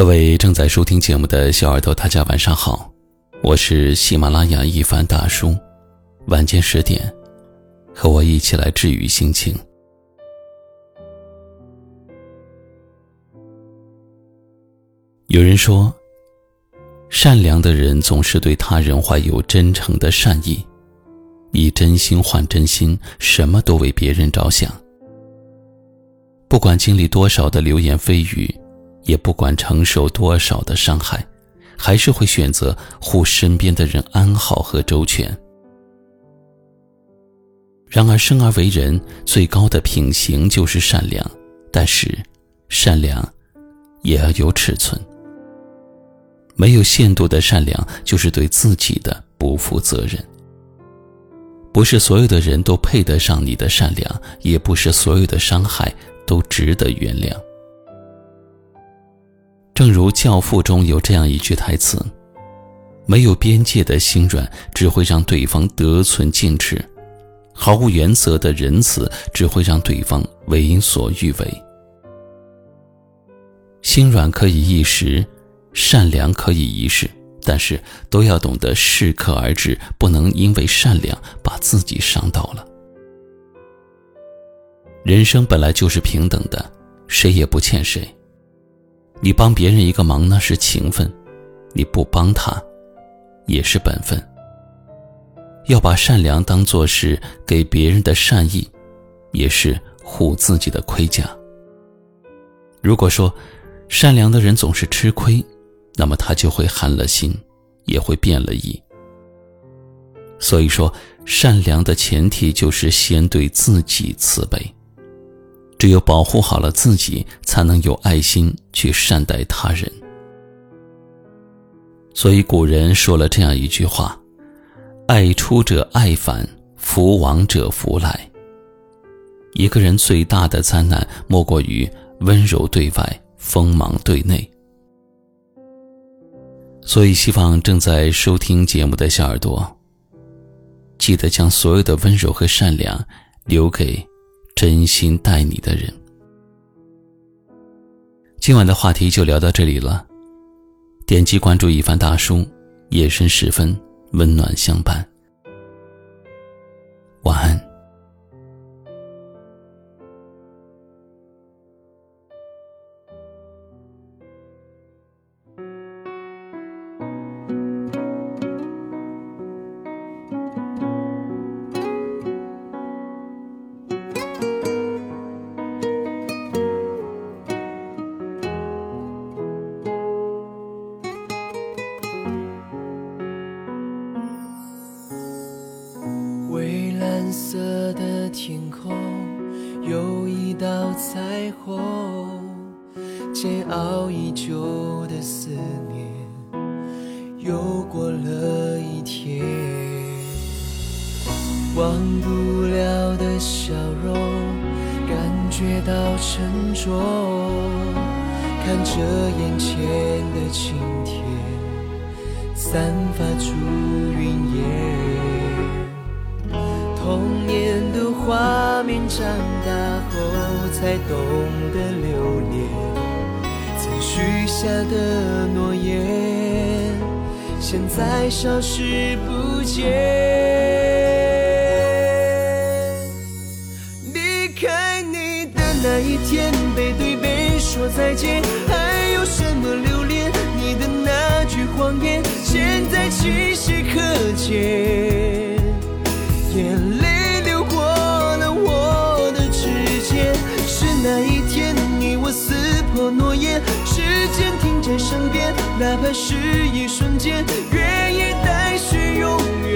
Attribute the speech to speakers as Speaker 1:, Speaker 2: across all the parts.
Speaker 1: 各位正在收听节目的小耳朵，大家晚上好，我是喜马拉雅一凡大叔。晚间十点，和我一起来治愈心情。有人说，善良的人总是对他人怀有真诚的善意，以真心换真心，什么都为别人着想。不管经历多少的流言蜚语。也不管承受多少的伤害，还是会选择护身边的人安好和周全。然而，生而为人最高的品行就是善良，但是，善良也要有尺寸。没有限度的善良，就是对自己的不负责任。不是所有的人都配得上你的善良，也不是所有的伤害都值得原谅。正如《教父》中有这样一句台词：“没有边界的心软，只会让对方得寸进尺；毫无原则的仁慈，只会让对方为所欲为。”心软可以一时，善良可以一世，但是都要懂得适可而止，不能因为善良把自己伤到了。人生本来就是平等的，谁也不欠谁。你帮别人一个忙那是情分，你不帮他，也是本分。要把善良当做是给别人的善意，也是护自己的盔甲。如果说善良的人总是吃亏，那么他就会寒了心，也会变了意。所以说，善良的前提就是先对自己慈悲。只有保护好了自己，才能有爱心去善待他人。所以古人说了这样一句话：“爱出者爱返，福往者福来。”一个人最大的灾难，莫过于温柔对外，锋芒对内。所以，希望正在收听节目的小耳朵，记得将所有的温柔和善良留给。真心待你的人。今晚的话题就聊到这里了，点击关注一番大叔，夜深时分温暖相伴。晚安。
Speaker 2: 蓝色的天空有一道彩虹，煎熬已久的思念又过了一天，忘不了的笑容，感觉到沉重，看着眼前的晴天散发出云烟。童年的画面，长大后才懂得留恋。曾许下的诺言，现在消失不见。离开你的那一天，背对背说再见，还有什么留恋？你的那句谎言，现在清晰可见。眼泪流过了我的指尖，是那一天你我撕破诺言，时间停在身边，哪怕是一瞬间，愿意待续永远。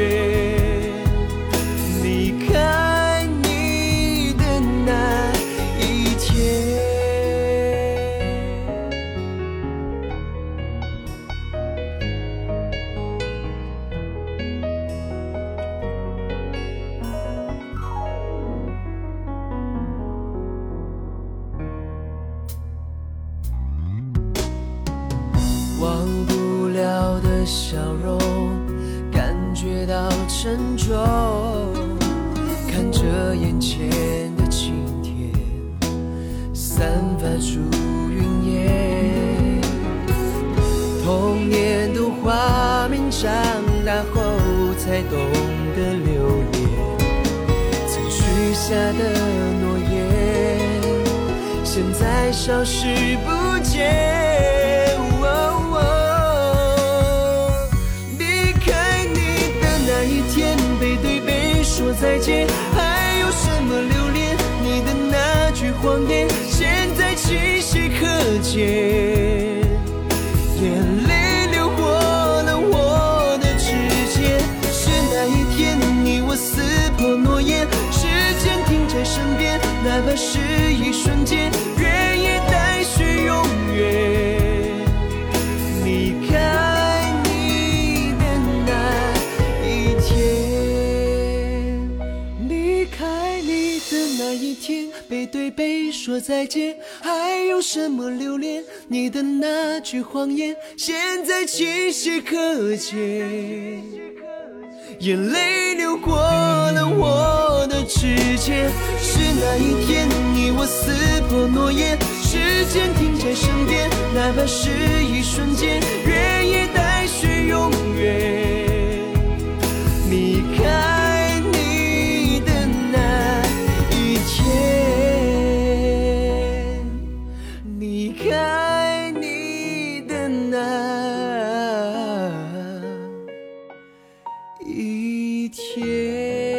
Speaker 2: 笑容，感觉到沉重。看着眼前的晴天，散发出云烟。童年的画面，长大后才懂得留恋。曾许下的诺言，现在消失不再见，还有什么留恋？你的那句谎言，现在清晰可见。眼泪流过了我的指尖，是那一天你我撕破诺言，时间停在身边，哪怕是一瞬间，愿意带去永远。一天，背对背说再见，还有什么留恋？你的那句谎言，现在清晰可见。眼泪流过了我的指尖，是那一天你我撕破诺言，时间停在身边，哪怕是一瞬间，愿意带去永远。一天。